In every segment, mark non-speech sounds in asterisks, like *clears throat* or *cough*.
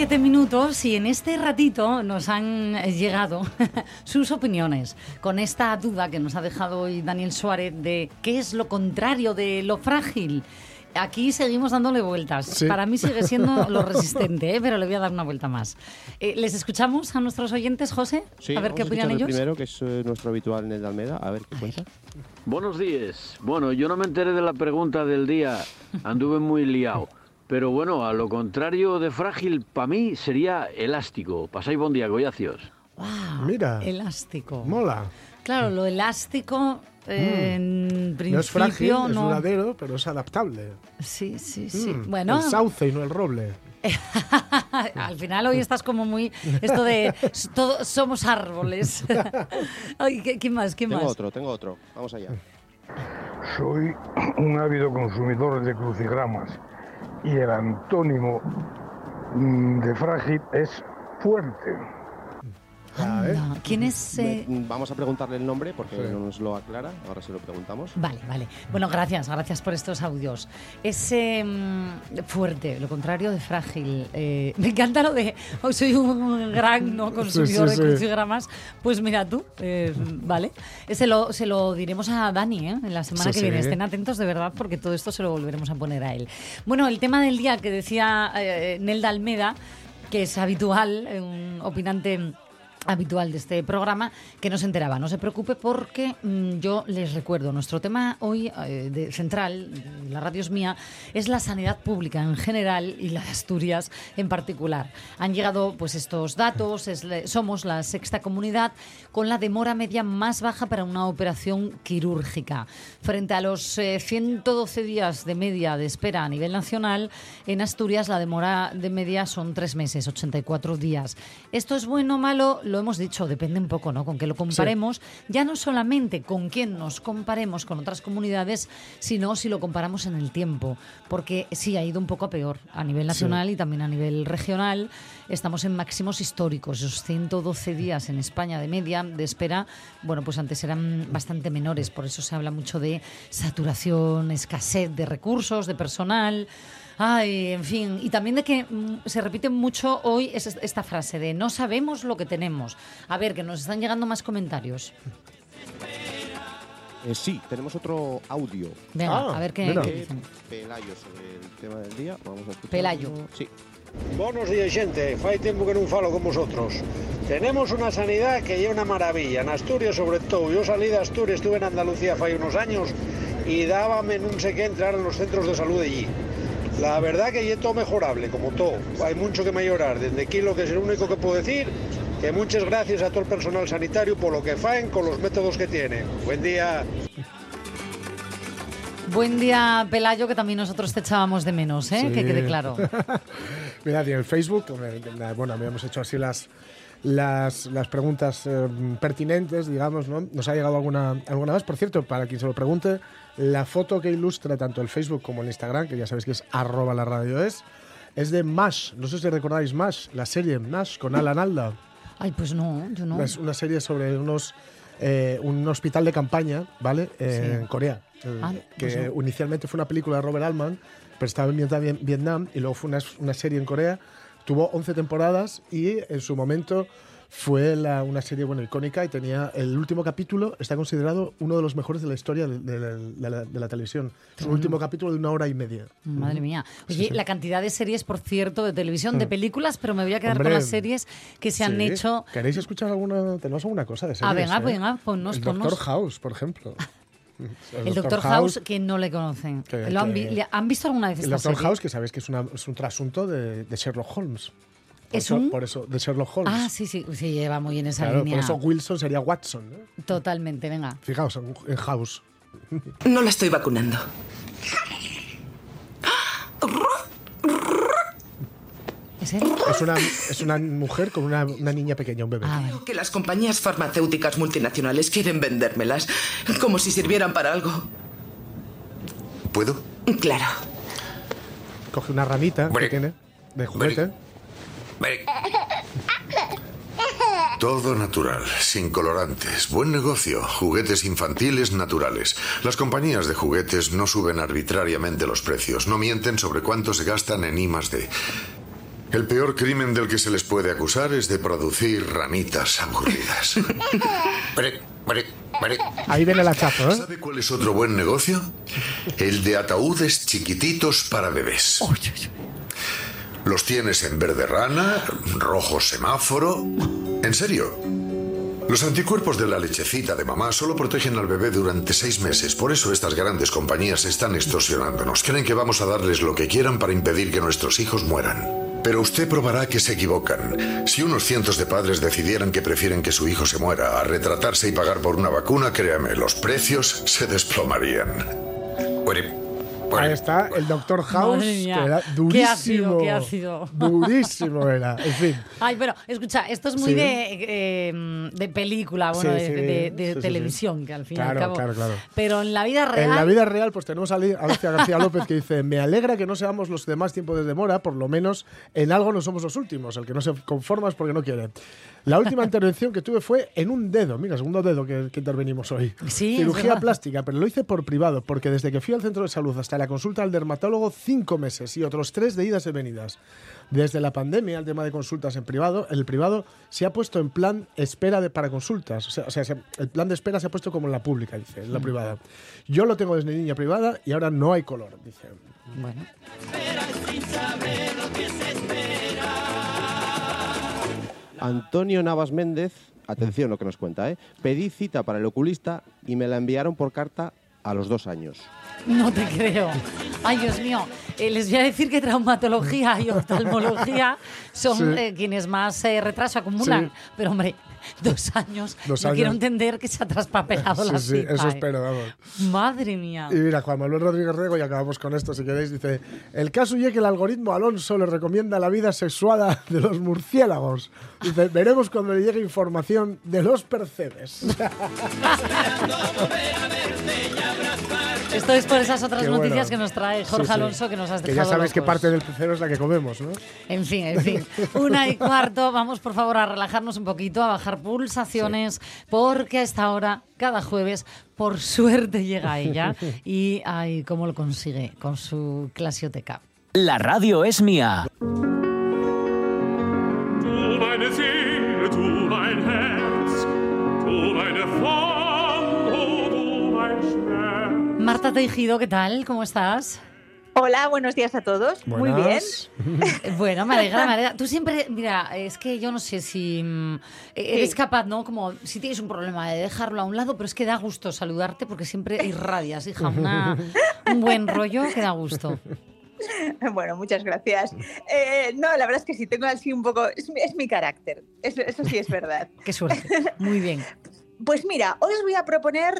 Una y siete minutos y en este ratito nos han llegado *laughs* sus opiniones con esta duda que nos ha dejado hoy Daniel Suárez de qué es lo contrario de lo frágil. Aquí seguimos dándole vueltas. Sí. Para mí sigue siendo *laughs* lo resistente, ¿eh? pero le voy a dar una vuelta más. Eh, ¿Les escuchamos a nuestros oyentes, José? Sí, a ver qué opinan el ellos. primero, que es eh, nuestro habitual Ned Almeda, a ver qué cuenta. Buenos días. Bueno, yo no me enteré de la pregunta del día, anduve muy liado. Pero bueno, a lo contrario de frágil, para mí sería elástico. Pasáis buen día, goyacios. Wow, Mira. Elástico. Mola. Claro, lo elástico eh, en principio No es frágil, es no- duradero, pero es adaptable. Sí, sí, sí. Mm, Bueno, El sauce y no el roble. *laughs* Al final hoy estás como muy esto de todo, somos árboles. *laughs* Ay, ¿qué, qué más? ¿Qué Tengo más? otro, tengo otro. Vamos allá. Soy un ávido consumidor de crucigramas y el antónimo mm, de frágil es fuerte. ¿Quién es? eh? Vamos a preguntarle el nombre porque Sí. no nos lo aclara. Ahora se lo preguntamos. Vale, vale. Bueno, gracias, gracias por estos audios. Es eh, fuerte, lo contrario de frágil. Eh, me encanta lo de hoy soy un gran no consumidor Sí, sí, de sí. crucigramas. Pues mira tú, eh, vale. Eh, Se lo, se lo diremos a Dani ¿eh? en la semana Sí, que viene. sí. Estén atentos de verdad porque todo esto se lo volveremos a poner a él. Bueno, el tema del día que decía eh, Nelda Almeda, que es habitual, eh, un opinante habitual de este programa que no se enteraba. No se preocupe porque mm, yo les recuerdo, nuestro tema hoy eh, de central, la radio es mía, es la sanidad pública en general y la de Asturias en particular. Han llegado pues estos datos, somos la sexta comunidad con la demora media más baja para una operación quirúrgica. Frente a los eh, 112 días de media de espera a nivel nacional, en Asturias la demora de media son tres meses, 84 días. ¿Esto es bueno o malo? Lo hemos dicho, depende un poco, ¿no? Con que lo comparemos, ya no solamente con quién nos comparemos con otras comunidades, sino si lo comparamos en el tiempo. Porque sí, ha ido un poco a peor a nivel nacional y también a nivel regional. Estamos en máximos históricos. Esos 112 días en España de media de espera, bueno, pues antes eran bastante menores. Por eso se habla mucho de saturación, escasez de recursos, de personal. Ay, en fin, y también de que mm, se repite mucho hoy es est- esta frase de no sabemos lo que tenemos. A ver, que nos están llegando más comentarios. Eh, sí, tenemos otro audio. Venga, Ah, a ver qué, qué dicen. Pelayo sobre el tema del día. Vamos a escucharlo. Pelayo. Sí. Buenos días, gente. Fai tiempo que non falo con vosotros. Tenemos una sanidad que é una maravilla. En Asturias, sobre todo. Yo salí de Asturias, estuve en Andalucía hace unos años y dábame no sé qué entrar en los centros de salud de allí. La verdad que es todo mejorable, como todo. Hay mucho que mejorar. Desde aquí lo que es lo único que puedo decir, que muchas gracias a todo el personal sanitario por lo que faen con los métodos que tienen. Buen día. Buen día, Pelayo, que también nosotros te echábamos de menos, ¿eh? Sí. que quede claro. *laughs* Mirad, y en el Facebook, bueno, habíamos hecho así las, las, las preguntas eh, pertinentes, digamos, ¿no? Nos ha llegado alguna, alguna más. Por cierto, para quien se lo pregunte, la foto que ilustra tanto el Facebook como el Instagram, que ya sabéis que es arroba la radio es, es de MASH. No sé si recordáis MASH, la serie MASH con Alan Alda. Ay, pues no, yo no. Es una serie sobre unos eh, un hospital de campaña, ¿vale? Eh, Sí. En Corea. Eh, Ah, que pues inicialmente fue una película de Robert Altman, pero estaba en Vietnam y luego fue una, una serie en Corea. Tuvo 11 temporadas y en su momento fue la- una serie bueno icónica y tenía el último capítulo está considerado uno de los mejores de la historia de, de la, de la- de la televisión. Es un último capítulo de una hora y media. Madre mía. Oye, la cantidad de series, por cierto, de televisión, de películas, pero me voy a quedar Hombre, con las series que se han Sí. hecho. ¿Queréis escuchar alguna? Tenemos alguna cosa de series. Ah, venga, ¿eh? venga, ponnos, El ponnos. House, por ejemplo. *laughs* *laughs* El Doctor House, que no le conocen. Que- ¿Lo han, que- vi- le- ¿Han visto alguna vez El esta Doctor serie? House, que sabéis que es, una- es un trasunto de, de Sherlock Holmes. Por ¿Es eso, un? Por eso, de Sherlock Holmes. Ah, sí, sí, sí, lleva muy en esa Claro, línea. por eso Wilson sería Watson. ¿no? Totalmente, venga. Fijaos, en, en House. No la estoy vacunando. ¿Es él? Es una, es una mujer con una, una niña pequeña, un bebé. Ah, vale. Creo que las compañías farmacéuticas multinacionales quieren vendérmelas como si sirvieran para algo. ¿Puedo? Claro. Coge una ranita que Brick. tiene de juguete. Ven. Todo natural, sin colorantes, buen negocio, juguetes infantiles naturales. Las compañías de juguetes no suben arbitrariamente los precios, no mienten sobre cuánto se gastan en I D. El peor crimen del que se les puede acusar es de producir ranitas aburridas. *laughs* Ahí viene el hachazo, ¿eh? ¿Sabe cuál es otro buen negocio? El de ataúdes chiquititos para bebés. Los tienes en verde rana, rojo semáforo. En serio. Los anticuerpos de la lechecita de mamá solo protegen al bebé durante seis meses. Por eso estas grandes compañías están extorsionándonos. Creen que vamos a darles lo que quieran para impedir que nuestros hijos mueran. Pero usted probará que se equivocan. Si unos cientos de padres decidieran que prefieren que su hijo se muera a retratarse y pagar por una vacuna, créame, los precios se desplomarían. Ahí está el Doctor House, Madre mía. que era Qué durísimo. ácido, qué ácido. Durísimo era. En fin. Ay, pero escucha, esto es muy Sí. de, eh, de película, bueno, Sí, de, sí, de- de sí, sí, televisión, sí. que al fin y Claro, al cabo. claro, claro. Pero en la vida real. En la vida real, pues tenemos a Ali- a Alicia García López que dice: Me alegra que no seamos los de más tiempo de demora, por lo menos en algo no somos los últimos. El que no se conforma es porque no quiere. La última intervención que tuve fue en un dedo, mira, segundo dedo que, que intervenimos hoy. Sí, Cirugía plástica, pero lo hice por privado, porque desde que fui al centro de salud hasta la consulta al dermatólogo, cinco meses y otros tres de idas y venidas. Desde la pandemia, el tema de consultas en privado, el privado se ha puesto en plan espera de, para consultas. O sea, o sea, se- el plan de espera se ha puesto como en la pública, dice, en la privada. Yo lo tengo desde niña privada y ahora no hay color, dice. Bueno, Antonio Navas Méndez, atención lo que nos cuenta, ¿eh? Pedí cita para el oculista y me la enviaron por carta a los dos años. no te creo. Ay, Dios mío. Eh, les voy a decir que traumatología y oftalmología son Sí. eh, quienes más eh, retraso acumulan. Sí. Pero, hombre, dos años. Dos no quiero entender que se ha traspapelado Sí, la sí, cita, eso eh. espero, vamos. Madre mía. Y mira, Juan Manuel Rodríguez Rego, y acabamos con esto si queréis, dice, el caso y es que el algoritmo Alonso le recomienda la vida sexuada de los murciélagos. Dice, veremos cuando le llegue información de los percebes. *laughs* *laughs* *laughs* Esto es por esas otras Qué noticias bueno. que nos trae Jorge sí. Alonso que nos has Que dejado ya sabéis que parte del pecero es la que comemos, ¿no? En fin, en fin. *laughs* Una y cuarto. Vamos, por favor, a relajarnos un poquito, a bajar pulsaciones, porque a esta hora, cada jueves, por suerte *laughs* llega ella. Y, ay, cómo lo consigue con su clasioteca. La radio es mía. Meine Seele, du mein Marta Tejido, ¿qué tal? ¿Cómo estás? Hola, buenos días a todos. Muy bien. *laughs* Bueno, me alegra, me alegra. *laughs* Tú siempre, mira, es que yo no sé si mm, eres Sí. capaz, ¿no? Como si tienes un problema de dejarlo a un lado, pero es que da gusto saludarte porque siempre irradias, hija, una- un buen rollo que da gusto. *laughs* Bueno, muchas gracias. Eh, no, la verdad es que sí, tengo así un poco... Es, mi- es mi carácter, eso, eso sí es verdad. Qué suerte. Muy bien. Pues mira, hoy os voy a proponer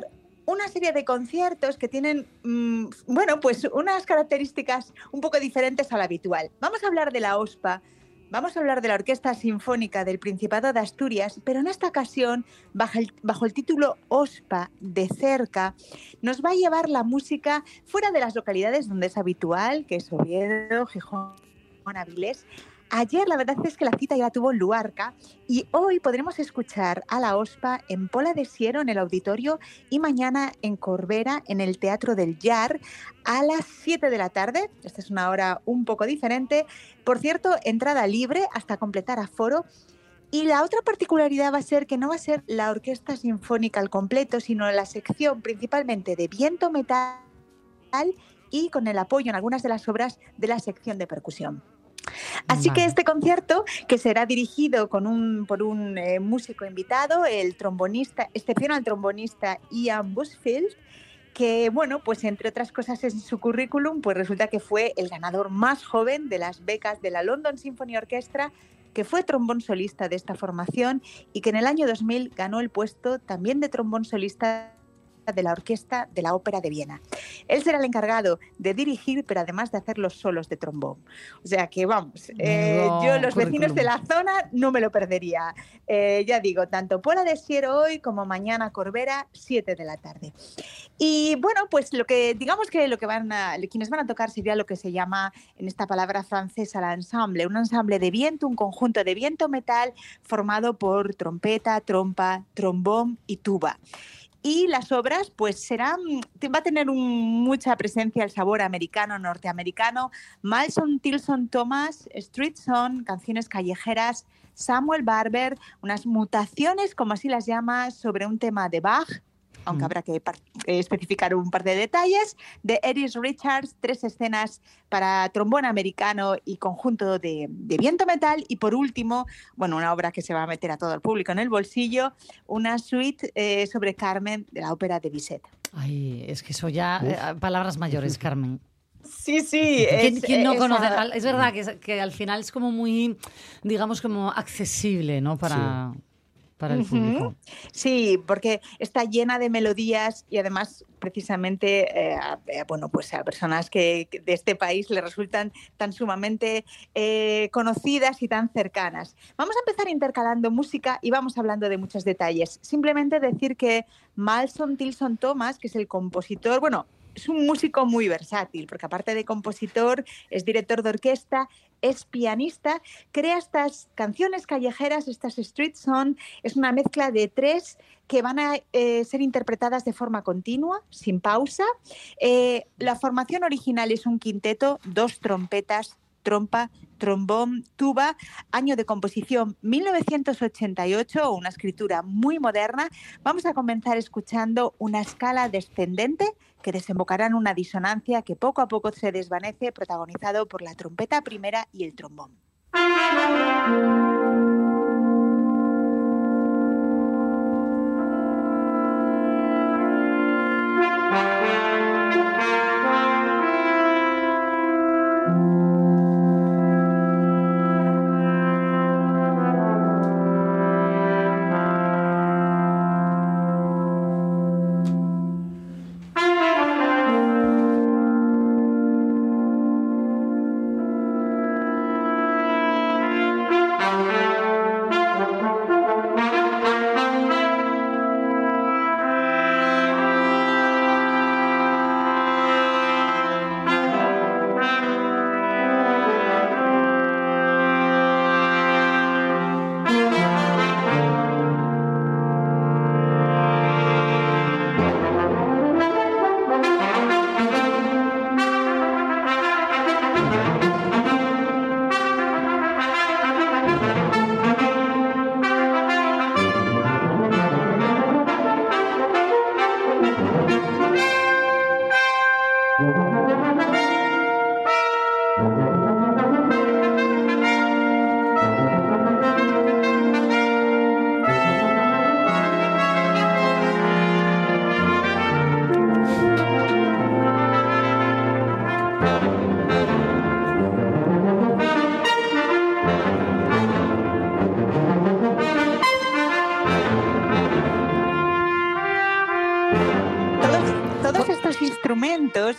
una serie de conciertos que tienen, mm, bueno, pues unas características un poco diferentes a lo habitual. Vamos a hablar de la OSPA, vamos a hablar de la Orquesta Sinfónica del Principado de Asturias, pero en esta ocasión, bajo el, bajo el título OSPA de cerca, nos va a llevar la música fuera de las localidades donde es habitual, que es Oviedo, Gijón, Avilés. Ayer la verdad es que la cita ya tuvo en Luarca y hoy podremos escuchar a la OSPA en Pola de Siero en el auditorio y mañana en Corbera en el Teatro del Yar a las 7 de la tarde. Esta es una hora un poco diferente. Por cierto, entrada libre hasta completar aforo. Y la otra particularidad va a ser que no va a ser la orquesta sinfónica al completo, sino la sección principalmente de viento metal y con el apoyo en algunas de las obras de la sección de percusión. Así que este concierto, que será dirigido con un, por un eh, músico invitado, el trombonista, excepcional trombonista Ian Busfield, que bueno, pues entre otras cosas en su currículum, pues resulta que fue el ganador más joven de las becas de la London Symphony Orchestra, que fue trombón solista de esta formación y que en el año 2000 ganó el puesto también de trombón solista de la Orquesta de la Ópera de Viena. Él será el encargado de dirigir, pero además de hacer los solos de trombón. O sea que vamos, eh, Menudo yo los vecinos de la zona no me lo perdería. Eh, ya digo, tanto Pola de Siero hoy como mañana Corbera, 7 de la tarde. Y bueno, pues lo que digamos que lo que van a, quienes van a tocar sería lo que se llama en esta palabra francesa el ensemble, un ensamble de viento, un conjunto de viento metal formado por trompeta, trompa, trombón y tuba. Y las obras, pues serán, va a tener un- mucha presencia el sabor americano, norteamericano. Malson, Tilson, Thomas, Street Song, canciones callejeras, Samuel Barber, unas mutaciones, como así las llama, sobre un tema de Bach, aunque Mm. habrá que eh, especificar un par de detalles, de Eris Richards, tres escenas para trombón americano y conjunto de, de viento metal, y por último, bueno, una obra que se va a meter a todo el público en el bolsillo, una suite eh, sobre Carmen de la ópera de Bizet. Ay, es que eso ya, eh, palabras mayores, *laughs* Carmen. Sí, sí. ¿Quién, es- quién no conoce? Al- Es verdad que al final es como muy, digamos, como accesible, ¿no? Para, para el público. Sí, porque está llena de melodías y además precisamente eh, a, eh, bueno, pues a personas que, que de este país le resultan tan sumamente eh, conocidas y tan cercanas. Vamos a empezar intercalando música y vamos hablando de muchos detalles. Simplemente decir que Malson Tilson Thomas, que es el compositor, bueno, es un músico muy versátil, porque aparte de compositor, es director de orquesta, es pianista, crea estas canciones callejeras, estas street song, es una mezcla de tres que van a eh, ser interpretadas de forma continua, sin pausa. Eh, la formación original es un quinteto, dos trompetas, trompa, trombón, tuba, año de composición 1988, una escritura muy moderna. Vamos a comenzar escuchando una escala descendente que desembocará en una disonancia que poco a poco se desvanece, protagonizado por la trompeta primera y el trombón.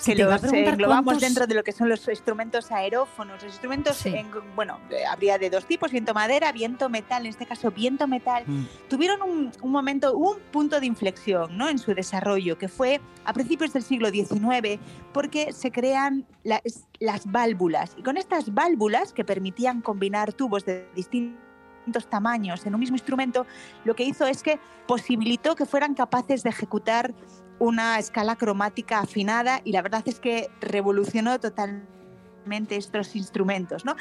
Que te los englobamos cuántos- dentro de lo que son los instrumentos aerófonos, los instrumentos, Sí. en- bueno, eh, habría de dos tipos, viento madera, viento metal, en este caso viento metal, Mm. tuvieron un, un momento, un punto de inflexión ¿no? en su desarrollo, que fue a principios del siglo XIX, porque se crean las válvulas. Y con estas válvulas que permitían combinar tubos de distintos tamaños en un mismo instrumento, lo que hizo es que posibilitó que fueran capaces de ejecutar una escala cromática afinada y la verdad es que revolucionó totalmente estos instrumentos. ¿no?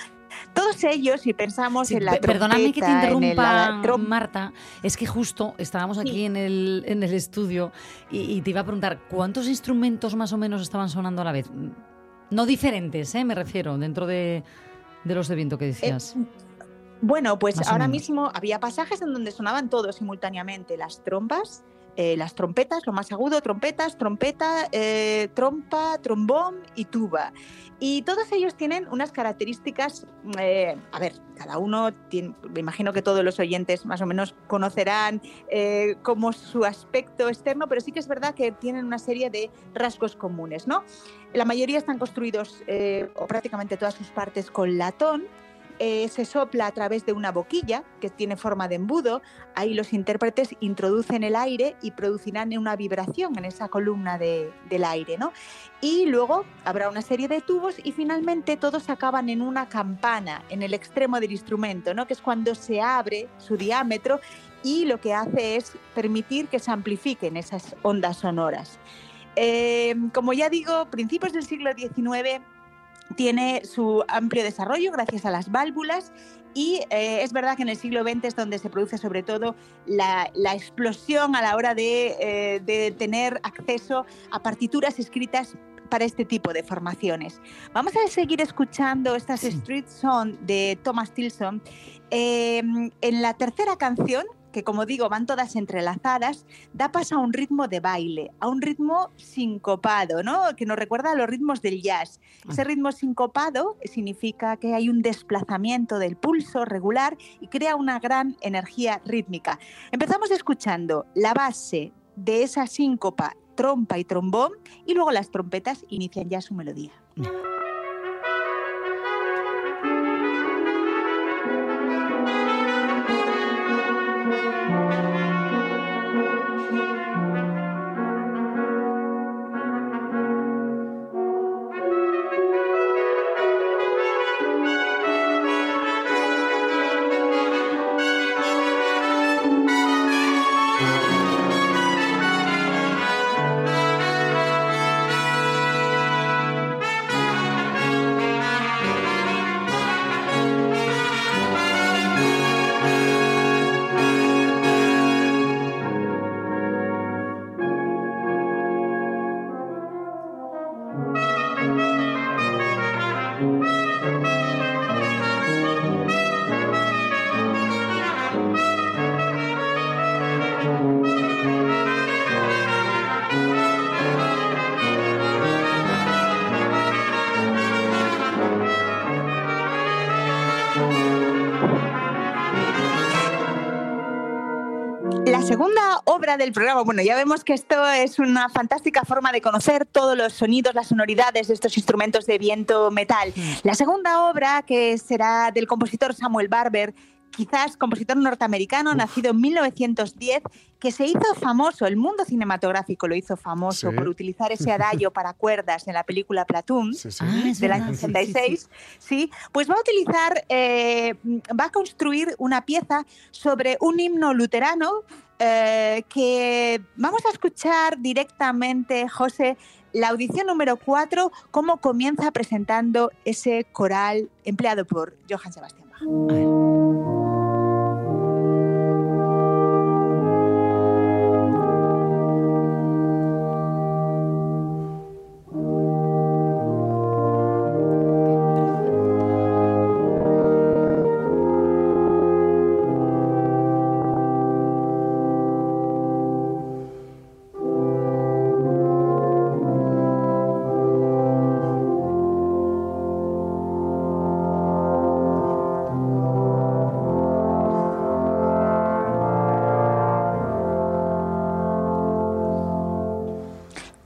Todos ellos, si pensamos Sí, en la pe- perdóname que te el- interrumpa, trom- Marta. Es que justo estábamos aquí en, el, en el estudio y, y te iba a preguntar, ¿cuántos instrumentos más o menos estaban sonando a la vez? No diferentes, ¿eh? me refiero, dentro de, de los de viento que decías. Bueno, pues ahora mismo había pasajes en donde sonaban todos simultáneamente, las trompas, eh, las trompetas, lo más agudo, trompetas, trompeta, eh, trompa, trombón y tuba. Y todos ellos tienen unas características, eh, a ver, cada uno, me imagino que todos los oyentes más o menos conocerán como su aspecto externo, pero sí que es verdad que tienen una serie de rasgos comunes, ¿no? La mayoría están construidos, o prácticamente todas sus partes, con latón, eh, se sopla a través de una boquilla que tiene forma de embudo. Ahí los intérpretes introducen el aire y producirán una vibración en esa columna de- del aire. ¿no? Y luego habrá una serie de tubos y finalmente todos acaban en una campana en el extremo del instrumento, ¿no? que es cuando se abre su diámetro y lo que hace es permitir que se amplifiquen esas ondas sonoras. Eh, como ya digo, principios del siglo XIX tiene su amplio desarrollo gracias a las válvulas y eh, es verdad que en el siglo XX es donde se produce sobre todo la, la explosión a la hora de, eh, de tener acceso a partituras escritas para este tipo de formaciones. Vamos a seguir escuchando estas Street Song de Thomas Tilson. Eh, en la tercera canción, que como digo van todas entrelazadas, da paso a un ritmo de baile, a un ritmo sincopado, ¿no? que nos recuerda a los ritmos del jazz. Ese ritmo sincopado significa que hay un desplazamiento del pulso regular y crea una gran energía rítmica. Empezamos escuchando la base de esa síncopa, trompa y trombón, y luego las trompetas inician ya su melodía. La del programa, bueno, ya vemos que esto es una fantástica forma de conocer todos los sonidos, las sonoridades de estos instrumentos de viento metal. La segunda obra, que será del compositor Samuel Barber, quizás compositor norteamericano, nacido en 1910, que se hizo famoso, el mundo cinematográfico lo hizo famoso Sí. por utilizar ese adagio *laughs* para cuerdas en la película Platoon Ah, del verdad, año sí, sí, 86. Sí, pues va a utilizar, eh, va a construir una pieza sobre un himno luterano eh, que vamos a escuchar directamente, José, la audición número 4, cómo comienza presentando ese coral empleado por Johann Sebastian Bach.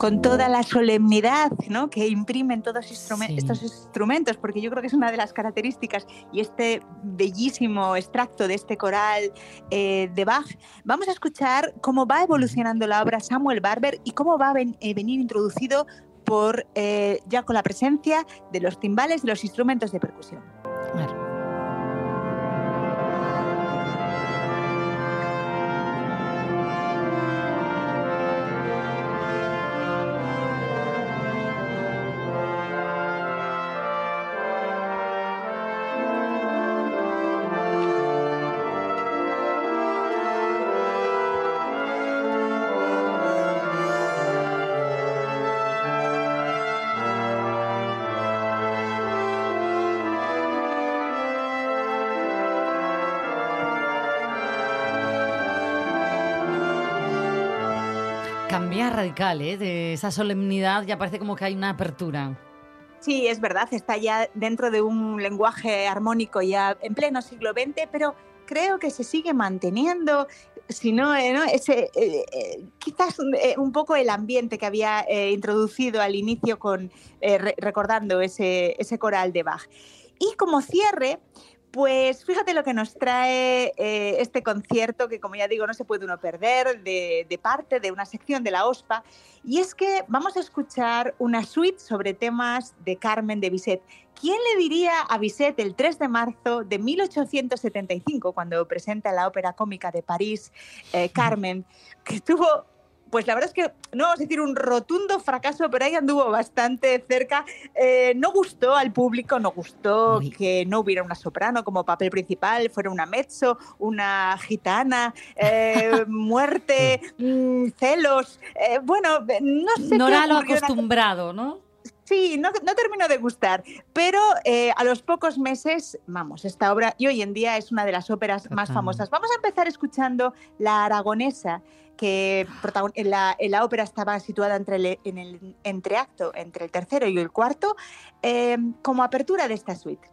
Con toda la solemnidad ¿no? que imprimen todos instrumen- estos instrumentos, porque yo creo que es una de las características y este bellísimo extracto de este coral eh, de Bach, vamos a escuchar cómo va evolucionando la obra Samuel Barber y cómo va a ven- eh, venir introducido por eh, ya con la presencia de los timbales y los instrumentos de percusión. Cambia radical, ¿eh? De esa solemnidad ya parece como que hay una apertura. Sí, es verdad, está ya dentro de un lenguaje armónico ya en pleno siglo XX, pero creo que se sigue manteniendo, si no, eh, ¿no? Ese, eh, quizás un poco el ambiente que había introducido al inicio con re- recordando ese, ese coral de Bach. Y como cierre, pues fíjate lo que nos trae eh, este concierto, que como ya digo, no se puede uno perder, de, parte de una sección de la OSPA, y es que vamos a escuchar una suite sobre temas de Carmen de Bizet. ¿Quién le diría a Bizet el 3 de marzo de 1875, cuando presenta la ópera cómica de París, eh, Carmen, que tuvo pues la verdad es que no vamos a decir un rotundo fracaso, pero ahí anduvo bastante cerca. Eh, no gustó al público, no gustó que no hubiera una soprano como papel principal, fuera una mezzo, una gitana, eh, *laughs* muerte, mm, celos. Eh, bueno, no sé. No era lo acostumbrado, ¿no? Sí, no, no terminó de gustar, pero eh, a los pocos meses, vamos, esta obra y hoy en día es una de las óperas más famosas. Vamos a empezar escuchando La Aragonesa, que en la ópera estaba situada entre el, en el entreacto, entre el tercero y el cuarto, eh, como apertura de esta suite.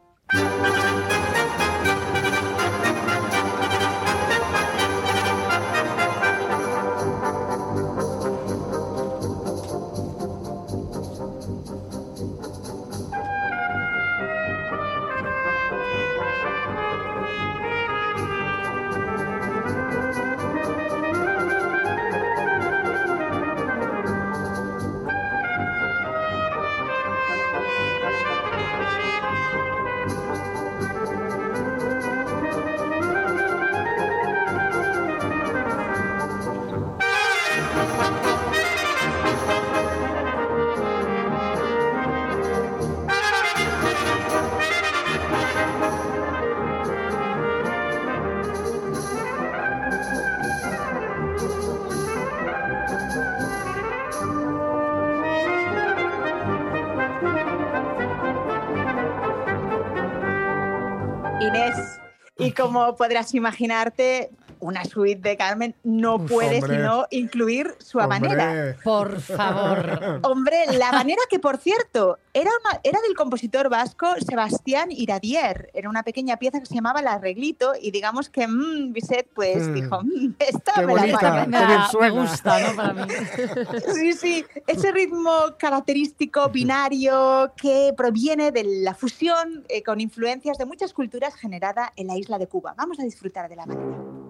Como podrás imaginarte, una suite de Carmen no puede hombre. sino incluir su habanera. Por favor. *laughs* Hombre, la habanera que, por cierto, era, una, era del compositor vasco Sebastián Iradier. Era una pequeña pieza que se llamaba El Arreglito y digamos que mm, Bizet pues Mm. dijo, "Mm, esta Qué me la bonita, guardo". qué bien suena. Me gusta, ¿no? Para mí. *laughs* Sí, sí, ese ritmo característico binario que proviene de la fusión eh, con influencias de muchas culturas generada en la isla de Cuba. Vamos a disfrutar de la manera.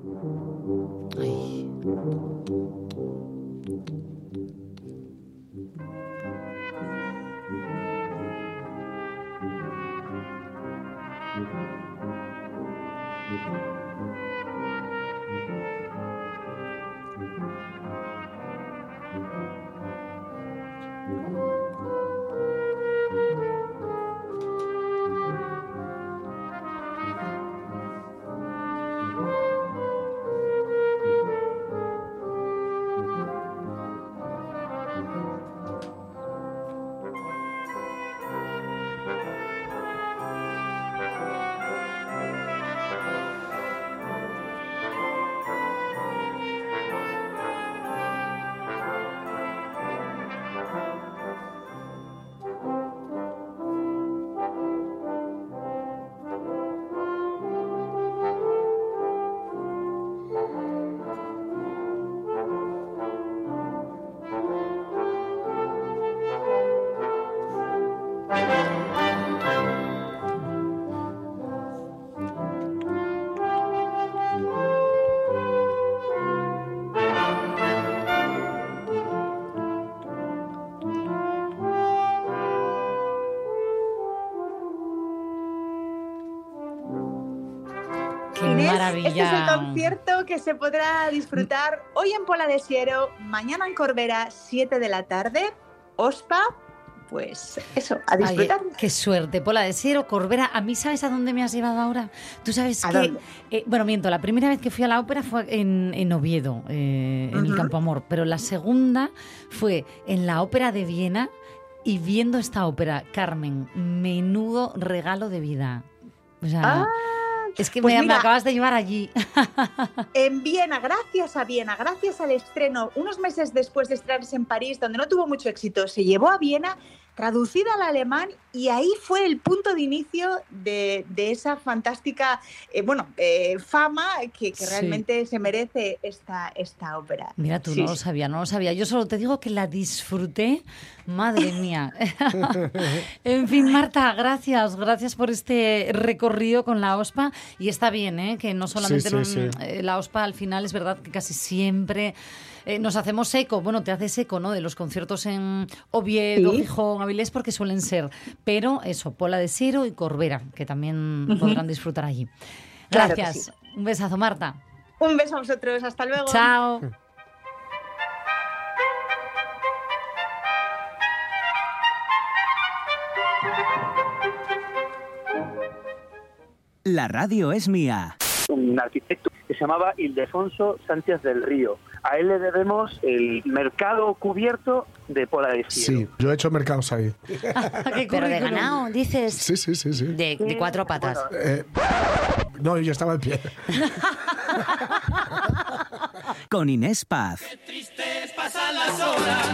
Qué maravilla. Este es el concierto que se podrá disfrutar hoy en Pola de Siero, mañana en Corbera, 7 de la tarde. OSPA, pues eso, a Ay, disfrutar. qué suerte. Pola de Siero, Corbera. A mí, ¿sabes a dónde me has llevado ahora? Tú sabes ¿A que. dónde? eh, bueno, miento, la primera vez que fui a la ópera fue en, en Oviedo, eh, en el. Campo Amor. Pero la segunda fue en la ópera de Viena y viendo esta ópera, Carmen, menudo regalo de vida. O sea, Ah, Es que Pues me, me acabas de llevar allí. *laughs* En Viena, gracias a Viena, gracias al estreno, unos meses después de estrenarse en París, donde no tuvo mucho éxito, se llevó a Viena, traducida al alemán, y ahí fue el punto de inicio de, de esa fantástica, eh, bueno, eh, fama que, que Sí. realmente se merece esta, esta ópera. Mira, tú Sí, no lo sabía, no lo sabía. Yo solo te digo que la disfruté. Madre mía. *laughs* en fin, Marta, gracias. Gracias por este recorrido con la OSPA. Y está bien, ¿eh? Que no solamente sí, lo- sí. eh, la OSPA al final es verdad que casi siempre eh, nos hacemos eco. Bueno, te haces eco, ¿no? De los conciertos en Oviedo, Sí. Gijón, Avilés, porque suelen ser. Pero eso, Pola de Cero y Corbera, que también podrán disfrutar allí. Claro Gracias. Un besazo, Marta. Un beso a vosotros, hasta luego. Chao. La radio es mía. un arquitecto que se llamaba Ildefonso Sánchez del Río. A él le debemos el mercado cubierto de Pola de Cielo. Sí, yo he hecho mercados ahí. *laughs* Pero de ganado, dices. Sí, sí, sí, sí. De, de cuatro patas. Eh, no, yo estaba en pie. *laughs* Con Inés Paz. Pasan las horas.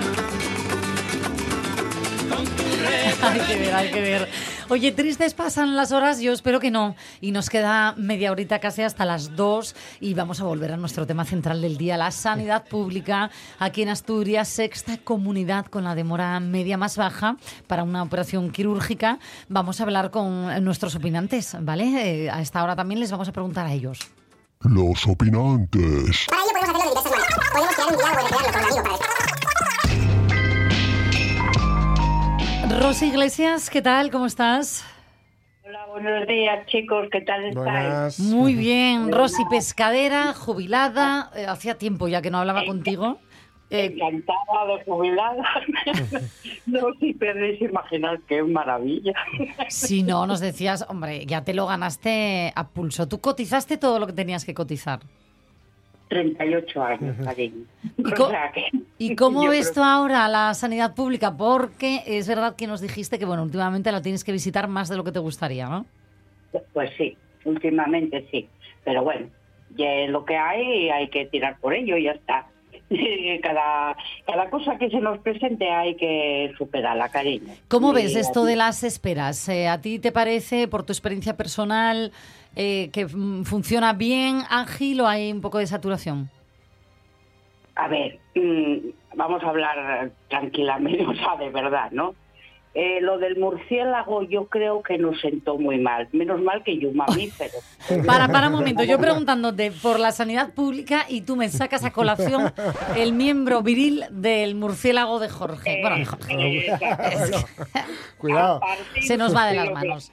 Hay que ver, hay que ver. Oye, tristes pasan las horas, yo espero que no. Y nos queda media horita casi hasta las dos y vamos a volver a nuestro tema central del día, la sanidad pública. Aquí en Asturias, sexta comunidad con la demora media más baja para una operación quirúrgica. Vamos a hablar con nuestros opinantes, ¿vale? Eh, a esta hora también les vamos a preguntar a ellos. Los opinantes. Para ello podemos hacerlo de diversas maneras. Podemos crear un diálogo y recrearlo con un amigo para Rosy Iglesias, ¿qué tal? ¿Cómo estás? Hola, buenos días, chicos. ¿Qué tal estáis? Muy bien, Rosy pescadera, jubilada. Eh, hacía tiempo ya que no hablaba contigo. Eh, Encantada de jubilada. *laughs* no si podéis imaginar qué maravilla. Si no, nos decías, hombre, ya te lo ganaste a pulso. Tú cotizaste todo lo que tenías que cotizar. 38 años. ¿Y, O sea que- ¿y *laughs* cómo ves tú ahora la sanidad pública? Porque es verdad que nos dijiste que, bueno, últimamente la tienes que visitar más de lo que te gustaría, ¿no? Pues sí, últimamente sí. Pero bueno, ya es lo que hay, hay que tirar por ello y ya está. *laughs* Cada, cada cosa que se nos presente hay que superarla, cariño. ¿Cómo Y ves esto de las esperas? Eh, ¿A ti te parece, por tu experiencia personal, eh, que mm, funciona bien, ágil o hay un poco de saturación? A ver, mm, vamos a hablar tranquilamente, *laughs* o sea, de verdad, ¿no? Eh, lo del murciélago yo creo que nos sentó muy mal. Menos mal que yo mamífero. *laughs* Para, para un momento, yo preguntándote por la sanidad pública y tú me sacas a colación el miembro viril del murciélago de Jorge. Bueno, de Jorge. *laughs* Cuidado. Se nos va de las manos.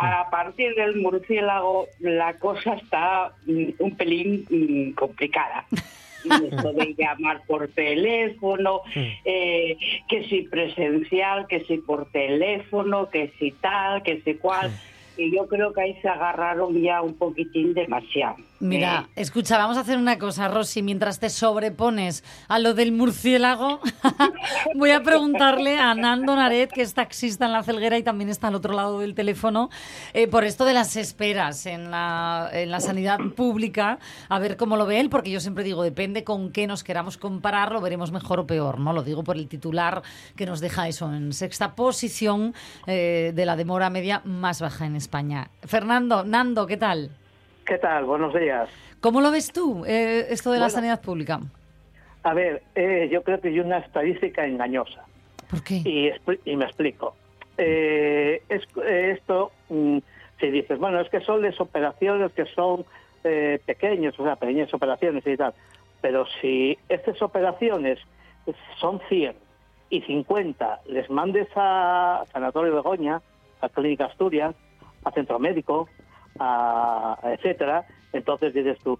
A partir del murciélago la cosa está mm, un pelín mm, complicada. *laughs* Esto de llamar por teléfono, eh, que si presencial, que si por teléfono, que si tal, que si cual. Y yo creo que ahí se agarraron ya un poquitín demasiado. Mira, escucha, vamos a hacer una cosa, Rosy. Mientras te sobrepones a lo del murciélago, *laughs* voy a preguntarle a Nando Naret, que es taxista en la celguera y también está al otro lado del teléfono, eh, por esto de las esperas en la, en la sanidad pública, a ver cómo lo ve él, porque yo siempre digo, depende con qué nos queramos comparar, lo veremos mejor o peor, ¿no? Lo digo por el titular que nos deja eso en sexta posición eh, de la demora media más baja en España. Fernando, Nando, ¿qué tal? ¿Qué tal? Buenos días. ¿Cómo lo ves tú, eh, esto de la Bueno. sanidad pública? A ver, eh, yo creo que hay una estadística engañosa. ¿Por qué? Y, y me explico. Eh, es- esto, mm, si dices, bueno, es que son las operaciones que son eh, pequeñas, o sea, pequeñas operaciones y tal, pero si estas operaciones son 100 y 50 les mandes a Sanatorio Begoña, a Clínica Asturias, a Centro Médico, a, a etcétera, entonces dices tú,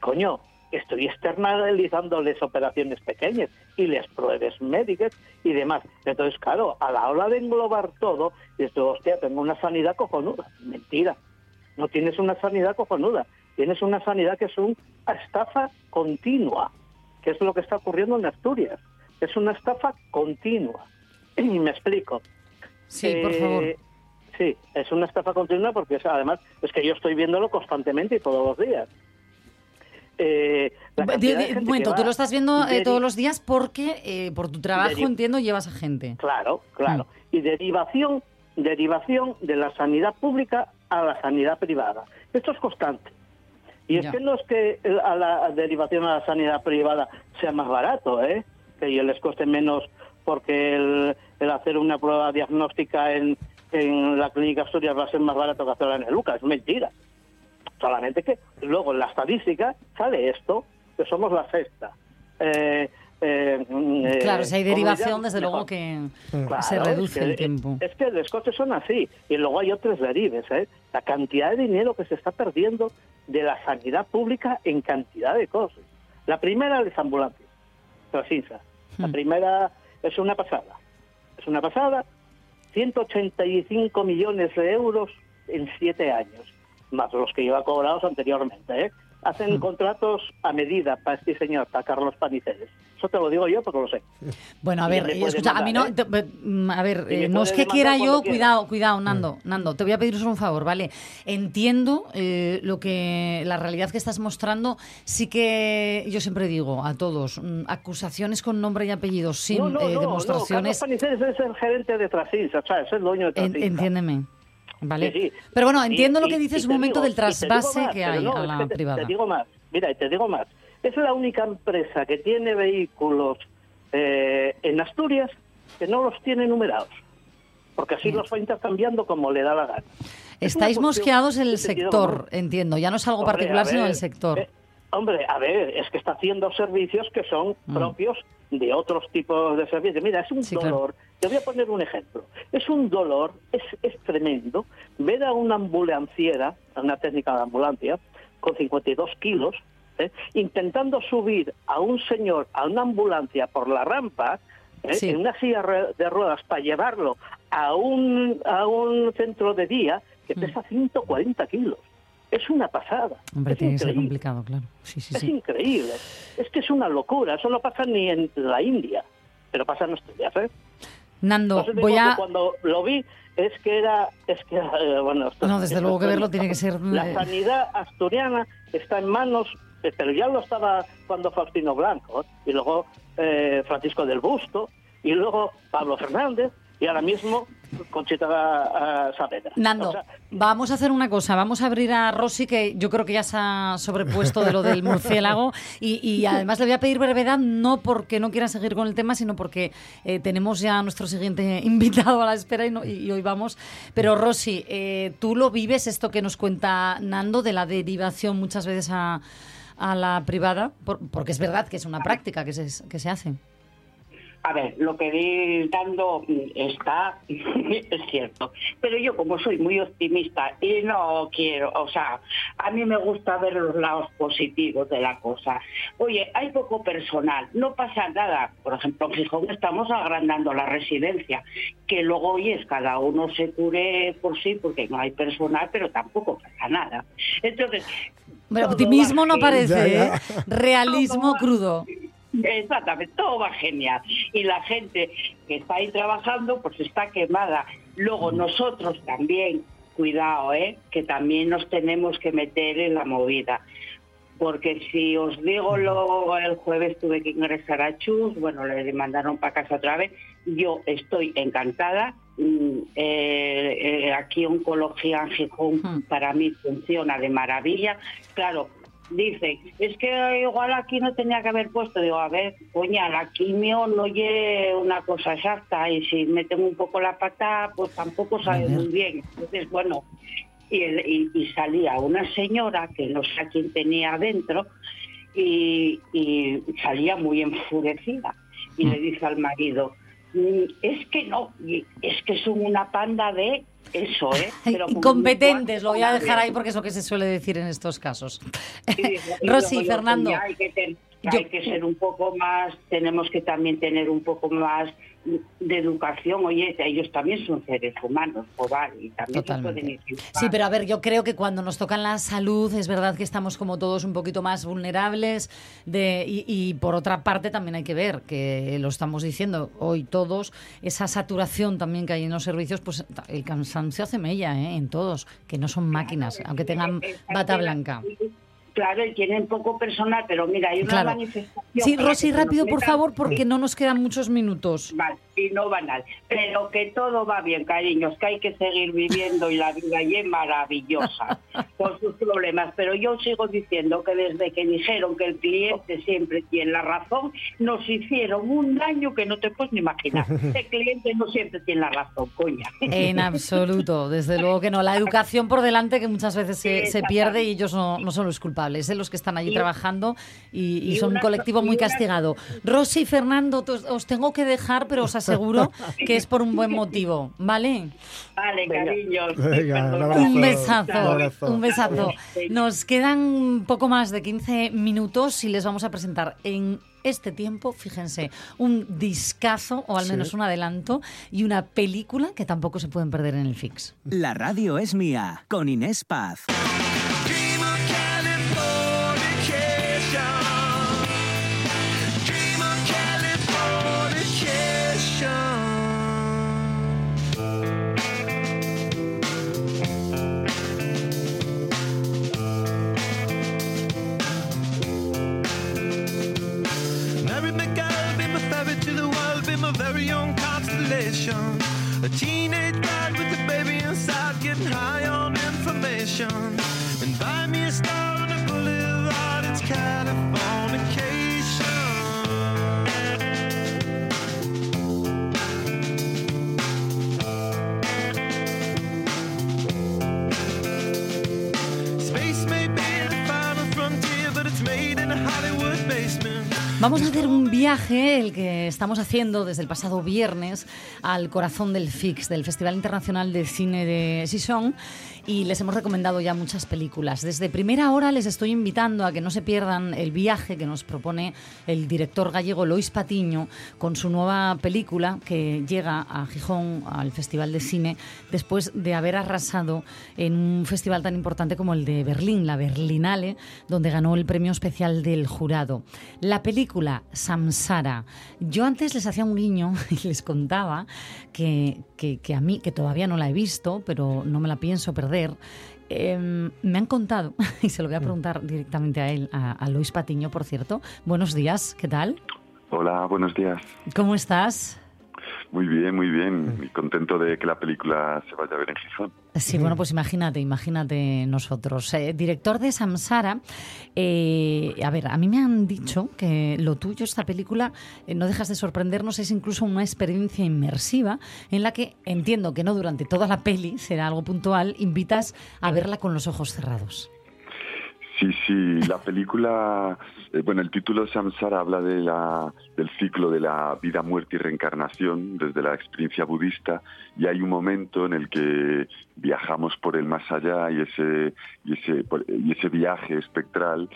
coño, estoy externalizando las operaciones pequeñas y las pruebas médicas y demás. Entonces, claro, a la hora de englobar todo, dices tú, hostia, tengo una sanidad cojonuda. Mentira, no tienes una sanidad cojonuda, tienes una sanidad que es una estafa continua, que es lo que está ocurriendo en Asturias. Es una estafa continua. Y *clears throat* me explico. Sí, por favor. Sí, es una estafa continua porque además es que yo estoy viéndolo constantemente y todos los días. Eh, un momento, tú lo estás viendo eh, todos los días porque eh, por tu trabajo, entiendo, llevas a gente. Claro, claro. Mm. Y derivación, derivación de la sanidad pública a la sanidad privada. Esto es constante. Y es que no es que a la derivación a la sanidad privada sea más barato, ¿eh? que les coste menos porque el, el hacer una prueba diagnóstica en, en la clínica Asturias va a ser más barato que hacerla en el Lucas. Es mentira. Solamente que luego en la estadística sale esto, que somos la sexta. Eh, eh, mm, eh, Claro, si hay derivación, desde luego que Claro, se es reduce que- el tiempo. Es que los costes son así. Y luego hay otros derives. ¿eh? La cantidad de dinero que se está perdiendo de la sanidad pública en cantidad de cosas. La primera, las ambulancias. Las INSA. La Hmm. primera es una pasada. Es una pasada. 185 millones de euros en siete años, más los que lleva cobrados anteriormente. ¿eh? Hacen contratos a medida para este señor, para Carlos Paniceres. Eso te lo digo yo porque lo sé. Bueno, a ver, eh, escucha, a mí no, te- mm, a ver, eh, no es que quiera yo, cuidado, cuidado, Nando, Nando, te voy a pedir solo un favor, ¿vale? Entiendo eh, lo que, la realidad que estás mostrando, sí que yo siempre digo a todos, mm, acusaciones con nombre y apellido, sin no, no, eh, no, demostraciones, No, Carlos Paniceres es el gerente de Trasinsa, o sea, es el dueño de en- entiéndeme. ¿Vale? Sí, sí. Pero bueno, Y- entiendo lo que dices un momento digo- del trasvase más, que hay no, a es la que privada. Te digo más, mira, y te digo más. Es la única empresa que tiene vehículos eh, en Asturias que no los tiene numerados. Porque así los va intercambiando como le da la gana. Estáis mosqueados en el sector, común. entiendo, ya no es algo Hombre, particular, a sino ver, del sector. eh, hombre, a ver, es que está haciendo servicios que son Mm. propios de otros tipos de servicios. Mira, es un Sí, claro. dolor. Te voy a poner un ejemplo. Es un dolor, es, es tremendo, ver a una ambulanciera, a una técnica de ambulancia, con 52 kilos, ¿eh? intentando subir a un señor a una ambulancia por la rampa, ¿eh? Sí. en una silla de ruedas, para llevarlo a un, a un centro de día que pesa 140 kilos. Es una pasada. Hombre, es tiene que ser complicado, claro. Sí, sí, Es sí. increíble. Es que es una locura. Eso no pasa ni en la India, pero pasa en Asturias. ¿eh? Nando, voy a... Cuando lo vi, es que era. Es que, eh, bueno, esto- No, desde luego que verlo tiene que ser... La eh, sanidad asturiana está en manos, eh, pero ya lo estaba cuando Faustino Blanco, y luego eh, Francisco del Busto, y luego Pablo Fernández, y ahora mismo Conchita Saavedra. Nando, O sea, vamos a hacer una cosa. Vamos a abrir a Rosy, que yo creo que ya se ha sobrepuesto de lo del *laughs* murciélago. Y, y además le voy a pedir brevedad, no porque no quiera seguir con el tema, sino porque eh, tenemos ya a nuestro siguiente *laughs* invitado a la espera y, no- y hoy vamos. Pero Rosy, eh, ¿tú lo vives esto que nos cuenta Nando de la derivación muchas veces a, a la privada? Por- porque es verdad que es una práctica que se, que se hace. A ver, lo que di dando está, *laughs* es cierto. Pero yo como soy muy optimista y no quiero, o sea, a mí me gusta ver los lados positivos de la cosa. Oye, hay poco personal, no pasa nada. Por ejemplo, en Gijón estamos agrandando la residencia, que luego, oye, cada uno se cure por sí porque no hay personal, pero tampoco pasa nada. Entonces... Bueno, optimismo no parece, ¿eh? Realismo crudo. Exactamente, todo va genial. Y la gente que está ahí trabajando, pues está quemada. Luego nosotros también, cuidado, ¿eh? que también nos tenemos que meter en la movida. Porque si os digo, lo, el jueves tuve que ingresar a Chus, bueno, le mandaron para casa otra vez. Yo estoy encantada. Mm, eh, eh, aquí Oncología en Gijón para mí funciona de maravilla. Claro, Dice, es que igual aquí no tenía que haber puesto. Digo, a ver, coña, la quimio no es una cosa exacta y si meten un poco la pata, pues tampoco sabe muy bien. Entonces, bueno, y, el- y- y salía una señora que no sé a quién tenía adentro y, y salía muy enfurecida y le dice al marido, "Mm, es que no, es que son una panda de eso, ¿eh? Pero Incompetentes, lo voy a dejar ahí porque es lo que se suele decir en estos casos. *laughs* Rosy, Fernando. Hay que, ten- Yo- hay que ser un poco más, tenemos que también tener un poco más de educación, oye, ellos también son seres humanos, o vale, y también se pueden. Sí, pero a ver, yo creo que cuando nos tocan la salud es verdad que estamos como todos un poquito más vulnerables de, y, y por otra parte también hay que ver, que lo estamos diciendo hoy todos, esa saturación también que hay en los servicios, pues el cansancio hace mella ¿eh? en todos, que no son máquinas, aunque tengan bata blanca. Claro, y tienen poco personal, pero mira, hay una Claro. manifestación... Sí, Rosy, rápido, por favor, porque no nos quedan muchos minutos. Vale, y no banal. Pero que todo va bien, cariños, que hay que seguir viviendo y la vida y es maravillosa *laughs* con sus problemas. Pero yo sigo diciendo que desde que dijeron que el cliente siempre tiene la razón, nos hicieron un daño que no te puedes ni imaginar. *laughs* El cliente no siempre tiene la razón, coña. En absoluto, desde luego que no. La educación por delante que muchas veces se, se pierde y ellos no, no son los culpables, ¿eh? los que están allí Y- trabajando y, y y son un una- colectivo y muy castigado. Rosy y Fernando, os tengo que dejar, pero os *laughs* aseguro *laughs* que es por un buen motivo, ¿vale? Vale, cariños. Venga, un besazo, Un abrazo. un besazo. Nos quedan un poco más de 15 minutos y les vamos a presentar en este tiempo, fíjense, un discazo o al Sí. menos un adelanto y una película que tampoco se pueden perder en el Fix. La radio es mía, con Inés Paz. Very own constellation. A teenage bride with a baby inside, getting high on information. Vamos a hacer un viaje, el que estamos haciendo desde el pasado viernes, al corazón del FIX, del Festival Internacional de Cine de Sison, y les hemos recomendado ya muchas películas. Desde primera hora les estoy invitando a que no se pierdan el viaje que nos propone el director gallego Lois Patiño con su nueva película que llega a Gijón, al Festival de Cine, después de haber arrasado en un festival tan importante como el de Berlín, la Berlinale, donde ganó el premio especial del jurado. La película Samsara. Yo antes les hacía un guiño *laughs* y les contaba que, que- que a mí, que todavía no la he visto, pero no me la pienso perder, em, me han contado, *laughs* y se lo voy a preguntar directamente a él, a, a Luis Patiño, por cierto. Buenos días, ¿qué tal? Hola, buenos días. ¿Cómo estás? Muy bien, muy bien. Muy contento de que la película se vaya a ver en Gijón. Sí, bueno, pues imagínate, imagínate nosotros. Eh, director de Samsara, eh, a ver, a mí me han dicho que lo tuyo, esta película, eh, no dejas de sorprendernos, es incluso una experiencia inmersiva en la que entiendo que no durante toda la peli, será algo puntual, invitas a verla con los ojos cerrados. Sí, sí, la película, eh, bueno, el título Samsara habla de la, del ciclo de la vida, muerte y reencarnación desde la experiencia budista y hay un momento en el que viajamos por el más allá y ese, y ese, y ese viaje espectral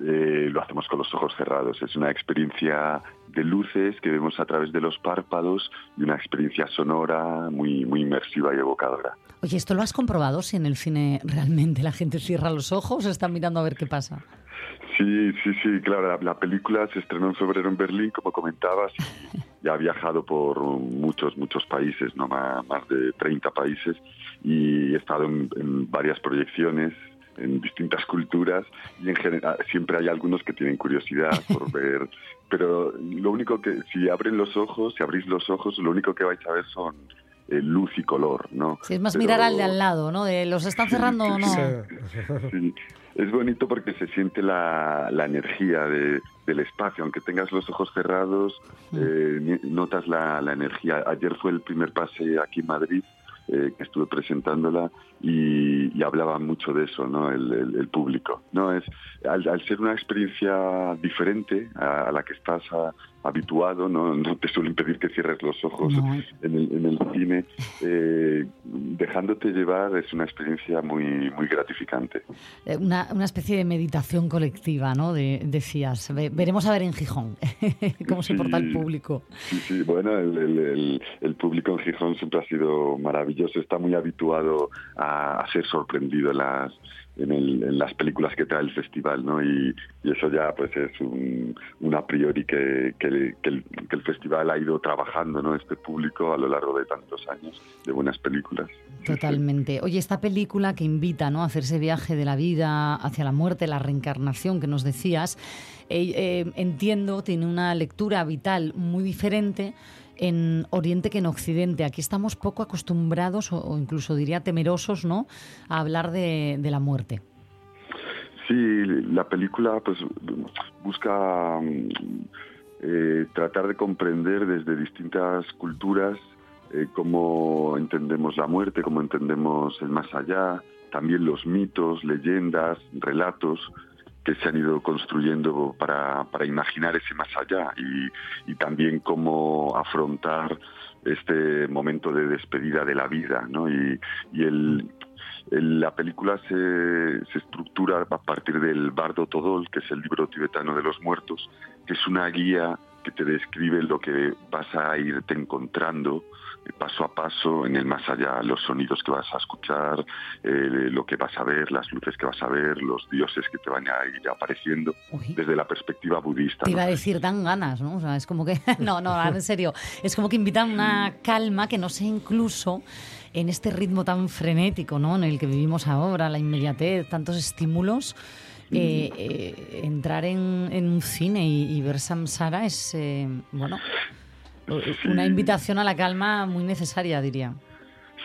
eh, lo hacemos con los ojos cerrados. Es una experiencia de luces que vemos a través de los párpados y una experiencia sonora muy, muy inmersiva y evocadora. Oye, ¿esto lo has comprobado si en el cine realmente la gente cierra los ojos o está mirando a ver qué pasa? Sí, sí, sí, claro. La, la película se estrenó en febrero en Berlín, como comentabas, y ha viajado por muchos, muchos países, no más, más de 30 países, y he estado en, en varias proyecciones en distintas culturas y en general siempre hay algunos que tienen curiosidad por *laughs* ver pero lo único que si abren los ojos si abrís los ojos lo único que vais a ver son eh, luz y color no Sí, es más Pero- mirar al de al lado, ¿no? De los están cerrando o no. Sí, es bonito porque se siente la, la energía de- del espacio. Aunque tengas los ojos cerrados, eh, ni- notas la, la energía. Ayer fue el primer pase aquí en Madrid, eh, que estuve presentándola, y, y hablaba mucho de eso, ¿no? El, el- el público. No es al, al ser una experiencia diferente a, a la que estás a- habituado, ¿no? no te suelen pedir que cierres los ojos No. en, el, en el cine. Eh, dejándote llevar es una experiencia muy, muy gratificante. Eh, Una, una especie de meditación colectiva, ¿no? De, decías. Ve- veremos a ver en Gijón *laughs* cómo se porta el público. Sí, sí, bueno, el, el- el- el público en Gijón siempre ha sido maravilloso, está muy habituado a, a ser sorprendido en las, en, el- en las películas que trae el festival, ¿no? Y, y eso ya pues es un, un a priori que, que- que el, que el festival ha ido trabajando, ¿no? Este público a lo largo de tantos años de buenas películas. Totalmente. Oye, esta película que invita ¿no? a hacer ese viaje de la vida hacia la muerte, la reencarnación que nos decías, eh, eh, entiendo, tiene una lectura vital muy diferente en Oriente que en Occidente. Aquí estamos poco acostumbrados o, incluso diría temerosos ¿no? a hablar de, de la muerte. Sí, la película pues busca mm, eh, tratar de comprender desde distintas culturas eh, cómo entendemos la muerte, cómo entendemos el más allá, también los mitos, leyendas, relatos que se han ido construyendo para, para imaginar ese más allá y, también cómo afrontar este momento de despedida de la vida, ¿no? Y, y el, la película se, se estructura a partir del Bardo Todol, que es el libro tibetano de los muertos, que es una guía que te describe lo que vas a irte encontrando paso a paso en el más allá, los sonidos que vas a escuchar, eh, lo que vas a ver, las luces que vas a ver, los dioses que te van a ir apareciendo desde la perspectiva budista. Te ¿no? iba a decir, dan ganas, ¿no? O sea, es como que, *laughs* no, no, en serio, es como que invitan una calma que no sé incluso en este ritmo tan frenético, ¿no? En el que vivimos ahora, la inmediatez, tantos estímulos. eh, eh, entrar en, en un cine y, y ver Samsara es, eh, bueno, una invitación a la calma muy necesaria, diría.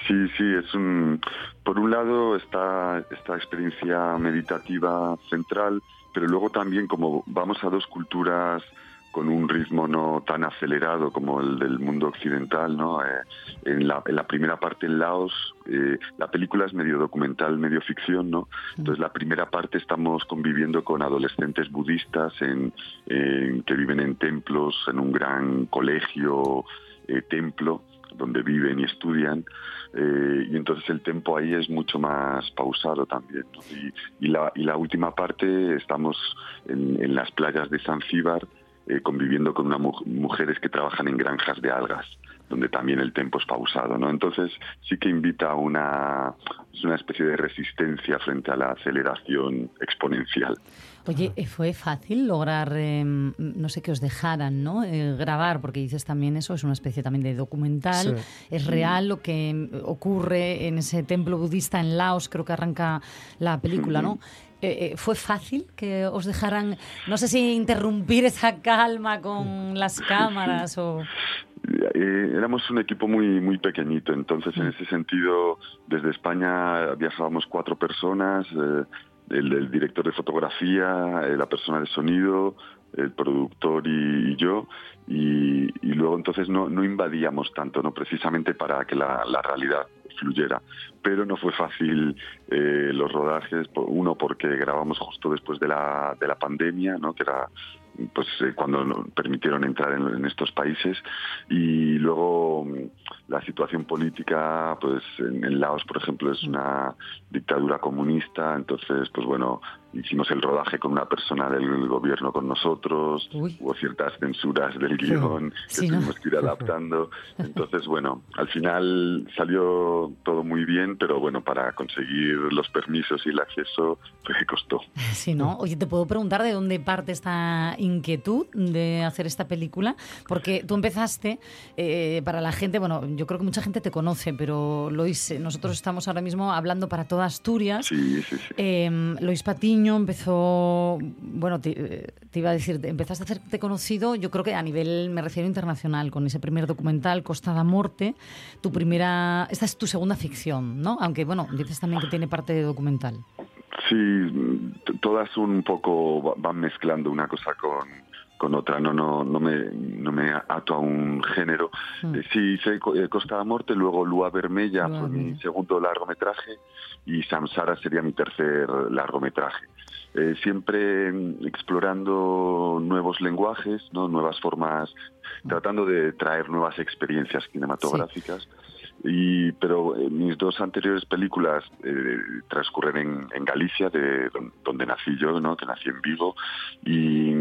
Sí, sí, es un. Por un lado está esta experiencia meditativa central, pero luego también como vamos a dos culturas con un ritmo no tan acelerado como el del mundo occidental, ¿no? Eh, en, la, en la primera parte en Laos, eh, la película es medio documental, medio ficción, ¿no? Entonces la primera parte estamos conviviendo con adolescentes budistas en, que viven en templos, en un gran colegio, eh, templo, donde viven y estudian, eh, y entonces el tempo ahí es mucho más pausado también. ¿no? Y, y la, y la última parte estamos en, en las playas de Zanzíbar eh, conviviendo con unas mu- mujeres que trabajan en granjas de algas, donde también el tempo es pausado. ¿no? Entonces sí que invita a una, es una especie de resistencia frente a la aceleración exponencial. Oye, eh, ¿fue fácil lograr, eh, no sé, que os dejaran ¿no? Eh, grabar? Porque dices también eso, es una especie también de documental. Sí. Es real lo que mm, ocurre en ese templo budista en Laos, creo que arranca la película, ¿no? Eh, ¿Fue fácil que os dejaran, no sé si interrumpir esa calma con las cámaras o...? Eh, éramos un equipo muy muy pequeñito, entonces en ese sentido desde España viajábamos cuatro personas, eh, el, el director de fotografía, eh, la persona de sonido, el productor y, y yo, y, y luego entonces no, no invadíamos tanto, no precisamente para que la, la realidad pero no fue fácil eh, los rodajes, uno porque grabamos justo después de la, de la pandemia, ¿no? que era pues eh, cuando permitieron entrar en, estos países y luego la situación política pues en, en Laos por ejemplo es una dictadura comunista entonces pues bueno hicimos el rodaje con una persona del gobierno con nosotros hubo ciertas censuras del guion que Sí, ¿no? tuvimos que ir *laughs* adaptando. Entonces bueno al final salió todo muy bien pero bueno para conseguir los permisos y el acceso pues costó. Sí, ¿no? Oye, te puedo preguntar de dónde parte esta inquietud de hacer esta película, porque tú empezaste, eh, para la gente, bueno, yo creo que mucha gente te conoce, pero Lois, eh, nosotros estamos ahora mismo hablando para toda Asturias. Sí, sí, sí. Eh, Lois Patiño empezó, bueno, te, eh, te iba a decir, te- empezaste a hacerte conocido, yo creo que a nivel, me refiero internacional, con ese primer documental, Costa da Morte, tu primera, esta es tu segunda ficción, ¿no? Aunque, bueno, dices también que tiene parte de documental. Sí, todas un poco va- van mezclando una cosa con, con otra, no no no me no me ato a un género. Eh, sí, hice eh, Costa da Morte, luego Lua Vermella fue mi segundo largometraje y Samsara sería mi tercer largometraje. eh, siempre mm, explorando nuevos lenguajes, ¿no? nuevas formas, tratando de traer nuevas experiencias cinematográficas. Y, pero eh, mis dos anteriores películas eh, transcurren en, en Galicia, de don- donde nací yo, ¿no? que nací en Vigo, y,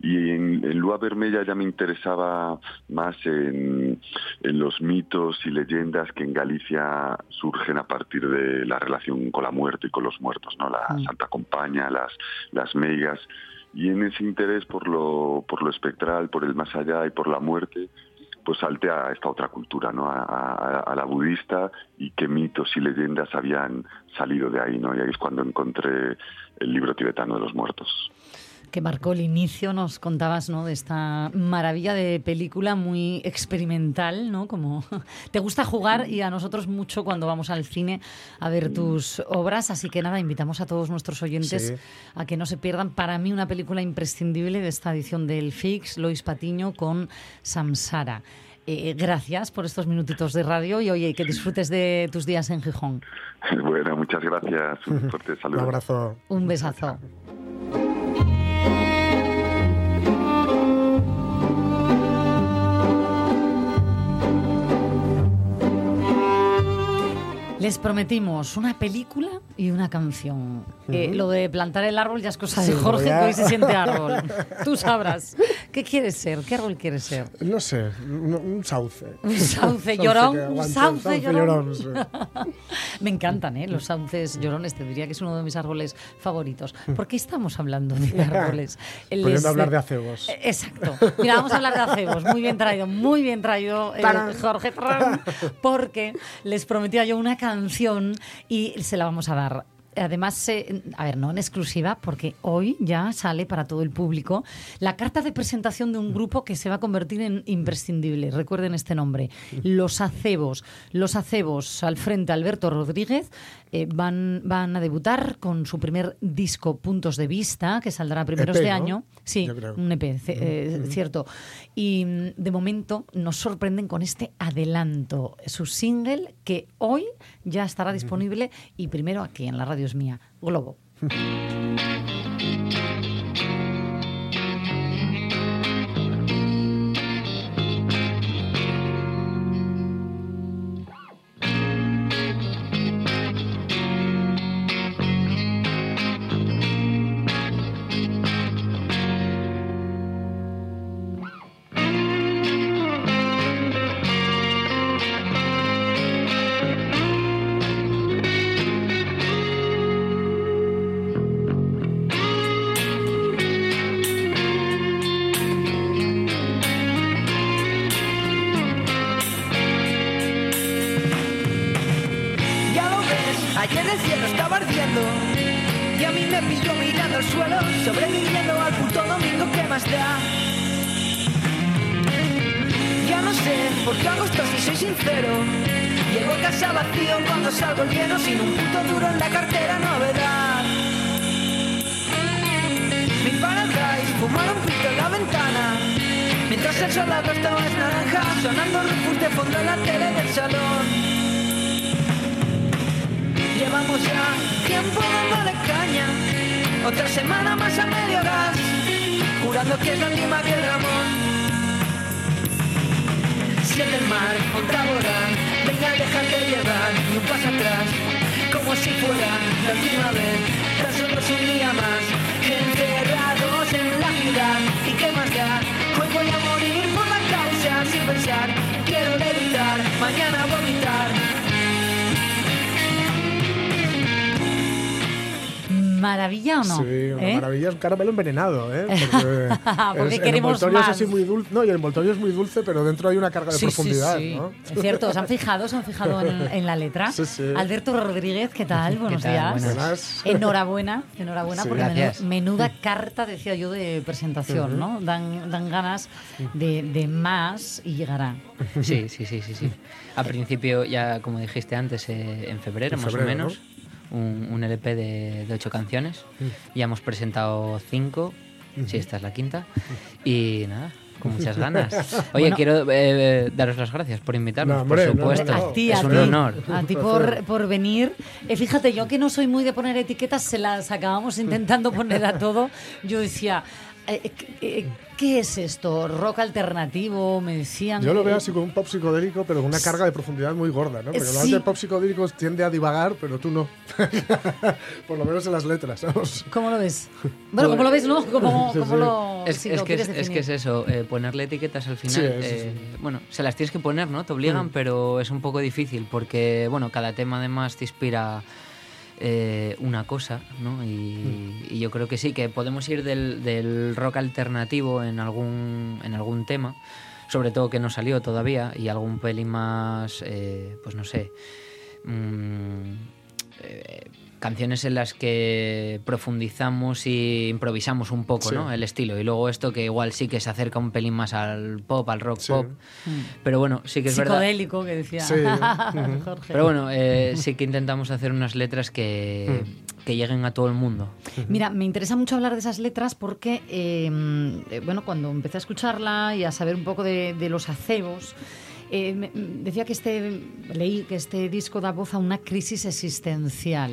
y en, en Lua Vermella ya me interesaba más en, en los mitos y leyendas que en Galicia surgen a partir de la relación con la muerte y con los muertos, ¿no? la Mm. Santa Compaña, las, las meigas, y en ese interés por lo, por lo espectral, por el más allá y por la muerte, pues salté a esta otra cultura, ¿no? A la budista y qué mitos y leyendas habían salido de ahí, ¿no? Y ahí es cuando encontré el libro tibetano de los muertos. Que marcó el inicio, nos contabas, ¿no? De esta maravilla de película muy experimental, ¿no? Como *laughs* te gusta jugar y a nosotros mucho cuando vamos al cine a ver tus obras, así que nada, invitamos a todos nuestros oyentes Sí. a que no se pierdan. Para mí una película imprescindible de esta edición del Fix, Lois Patiño con Samsara. Eh, gracias por estos minutitos de radio y oye, que disfrutes de tus días en Gijón. Bueno, muchas gracias. Un fuerte saludo. Un abrazo. Un besazo. Les prometimos una película y una canción. Eh, Ujú. lo de plantar el árbol ya es cosa Sí, de *laughs* Jorge, ya. que hoy se siente *laughs* árbol. Tú sabrás. ¿Qué quieres ser? ¿Qué árbol quieres ser? No sé, un, un sauce. *laughs* Un sauce llorón, un sauce llorón. sí. Me encantan, ¿eh? Los sauces llorones, te diría que es uno de mis árboles favoritos. ¿Por qué estamos hablando de árboles? El Pudiendo este- hablar de acebos. Eh, Exacto. Mira, vamos a hablar de acebos. Muy bien traído, muy bien traído, eh. Jorge, porque les prometía yo una canción y se la vamos a dar. Además, eh, a ver, no en exclusiva, porque hoy ya sale para todo el público la carta de presentación de un grupo que se va a convertir en imprescindible. Recuerden este nombre, Los Acebos. Los Acebos, al frente Alberto Rodríguez, eh, van, van a debutar con su primer disco Puntos de Vista, que saldrá a primeros EP, de ¿no? año. Sí, un EP, eh, cierto. Y mm, de momento nos sorprenden con este adelanto, su single que hoy ya estará disponible y primero aquí en la radio es mía, Globo. *laughs* jurando que es la última que el Ramón. Siente el mar contra volar, venga déjate llevar, ni un paso atrás, como si fuera la última vez, tras otros un día más, encerrados en la ciudad, y qué más da, hoy voy a morir por la causa sin pensar, quiero levitar, mañana vomitar. ¿Maravilla o no? Sí, una ¿Eh? maravilla, es un caramelo envenenado, ¿eh? *laughs* Porque, Porque el queremos envoltorio es así muy dulce. No, y el envoltorio es muy dulce, pero dentro hay una carga de Sí, profundidad, sí. ¿no? Es cierto, ¿se han fijado? ¿Se han fijado en, en la letra? Sí, sí. Alberto Rodríguez, ¿qué tal? Buenos tal? días. Buenas. Enhorabuena, enhorabuena, Sí. porque Gracias. menuda carta, decía yo, de presentación. ¿no? Dan, dan ganas de, de más y llegará. Sí, sí, sí, sí, sí. Al principio, ya como dijiste antes, eh, en febrero En más febrero, o menos, un, un LP de, de ocho canciones. Ya hemos presentado cinco, sí, esta es la quinta. Y nada, con muchas ganas. *laughs* Oye, Bueno. quiero eh, daros las gracias por invitarnos, No, hombre, por supuesto. no, no. A ti, es a un honor. a ti por, por venir. Eh, fíjate, yo que no soy muy de poner etiquetas, se las acabamos intentando poner a todo. Yo decía, eh, eh, ¿qué es esto? ¿Rock alternativo? Me decían. Yo lo veo así como un pop psicodélico, pero con una carga de profundidad muy gorda, ¿no? Porque Sí. el pop psicodélico tiende a divagar, pero tú no. *laughs* Por lo menos en las letras, ¿sabes? ¿Cómo lo ves? Bueno, ¿cómo lo ves? No, ¿cómo, *laughs* Sí, cómo sí. lo, Es, si es lo que es, quieres es que es definir? eso, eh, ponerle etiquetas al final. Sí, eso sí. eh, Bueno, se las tienes que poner, ¿no? Te obligan, Mm. pero es un poco difícil porque, bueno, cada tema además te inspira eh, una cosa, ¿no? Y, y yo creo que sí, que podemos ir del, del rock alternativo en algún, en algún tema, sobre todo que no salió todavía, y algún pelín más, eh, pues no sé. mm, eh, canciones en las que profundizamos y improvisamos un poco, Sí. ¿no? El estilo. Y luego esto que igual sí que se acerca un pelín más al pop, al rock Sí. pop. Pero bueno, sí que es verdad. Psicodélico, que decía Sí. *laughs* Jorge. Pero bueno, eh, sí que intentamos hacer unas letras que, que lleguen a todo el mundo. Mira, me interesa mucho hablar de esas letras porque, eh, eh, bueno, cuando empecé a escucharla y a saber un poco de, de los acebos, eh, decía que este, leí que este disco da voz a una crisis existencial.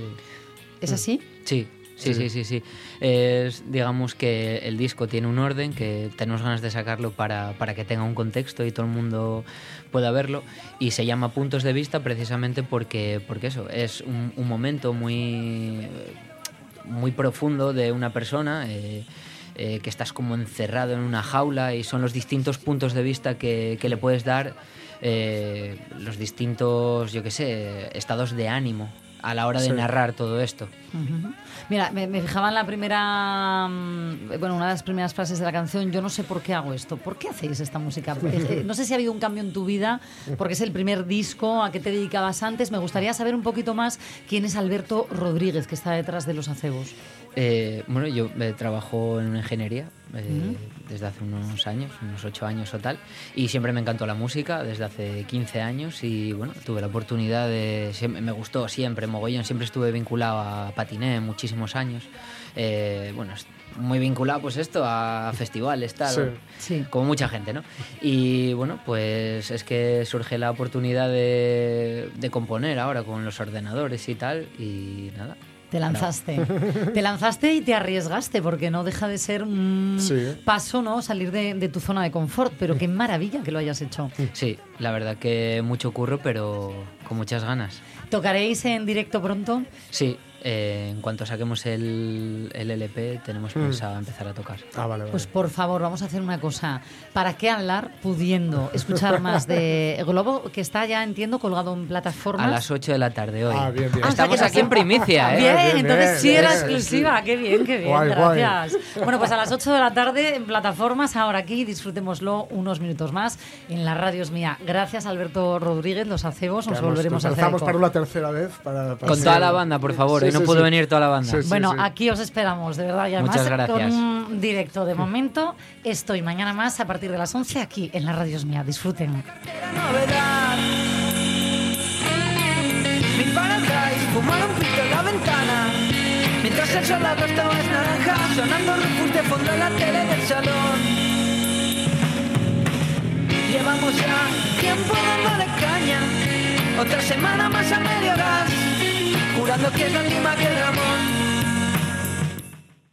¿Es así? Sí, sí, sí, sí, sí. Es, digamos que el disco tiene un orden, que tenemos ganas de sacarlo para, para que tenga un contexto y todo el mundo pueda verlo. Y se llama Puntos de Vista precisamente porque, porque eso, es un, un momento muy, muy profundo de una persona. eh, eh, que estás como encerrado en una jaula y son los distintos puntos de vista que, que le puedes dar, eh, los distintos, yo qué sé, estados de ánimo a la hora de Sí. narrar todo esto. Mira, me, me fijaba en la primera, mm, bueno, una de las primeras frases de la canción, yo no sé por qué hago esto, ¿por qué hacéis esta música? Eh, No sé si ha habido un cambio en tu vida, porque es el primer disco, a qué te dedicabas antes, me gustaría saber un poquito más quién es Alberto Rodríguez, que está detrás de los acebos. Eh, bueno, yo eh, trabajo en una ingeniería eh, desde hace unos años, unos ocho años o tal, y siempre me encantó la música desde hace 15 años y bueno, tuve la oportunidad de, siempre- me gustó siempre, mogollón, siempre estuve vinculado a patiné muchísimos años, Eh, bueno, muy vinculado pues esto a festivales, tal, Sí. Sí. como mucha gente, ¿no? Y bueno, pues es que surge la oportunidad de, de componer ahora con los ordenadores y tal, y nada. Te lanzaste. te lanzaste y te arriesgaste, porque no deja de ser un Sí. paso, ¿no? Salir de, de tu zona de confort, pero qué maravilla que lo hayas hecho. Sí, la verdad que mucho curro, pero con muchas ganas. ¿Tocaréis en directo pronto? Sí, eh, en cuanto saquemos el, el LP tenemos Mm. pensado empezar a tocar. Ah, vale, Pues por favor, vamos a hacer una cosa. ¿Para qué hablar pudiendo escuchar *laughs* más de Globo, que está ya, entiendo, colgado en plataformas? A las 8 de la tarde hoy. Ah, bien, bien. Ah, o sea, Estamos que aquí en primicia, ¿eh? Bien, Bien, entonces bien, sí era bien, exclusiva. sí. Qué bien, qué bien. Guay, guay. gracias. Bueno, pues a las 8 de la tarde en plataformas, ahora aquí, disfrutémoslo unos minutos más en la radio es mía. Gracias, Alberto Rodríguez, los acebos, nos volveremos a hacer. eco. para una tercera vez. Para, para Con ser- toda la banda, por favor. Sí, Hoy no sí, pudo sí. venir toda la banda. Sí, sí, bueno, sí. aquí os esperamos, de verdad. Y además Muchas gracias. con un directo de momento. Estoy mañana más a partir de las 11 aquí en la radio es mía. Disfruten. Mi paradise, fumar un pito en la ventana. Mientras el sol agosto es naranja, sonando Rufus de fondo en la tele del salón. Llevamos ya tiempo dándole caña, otra semana más a medio gas, jurando que es la última que el Ramón.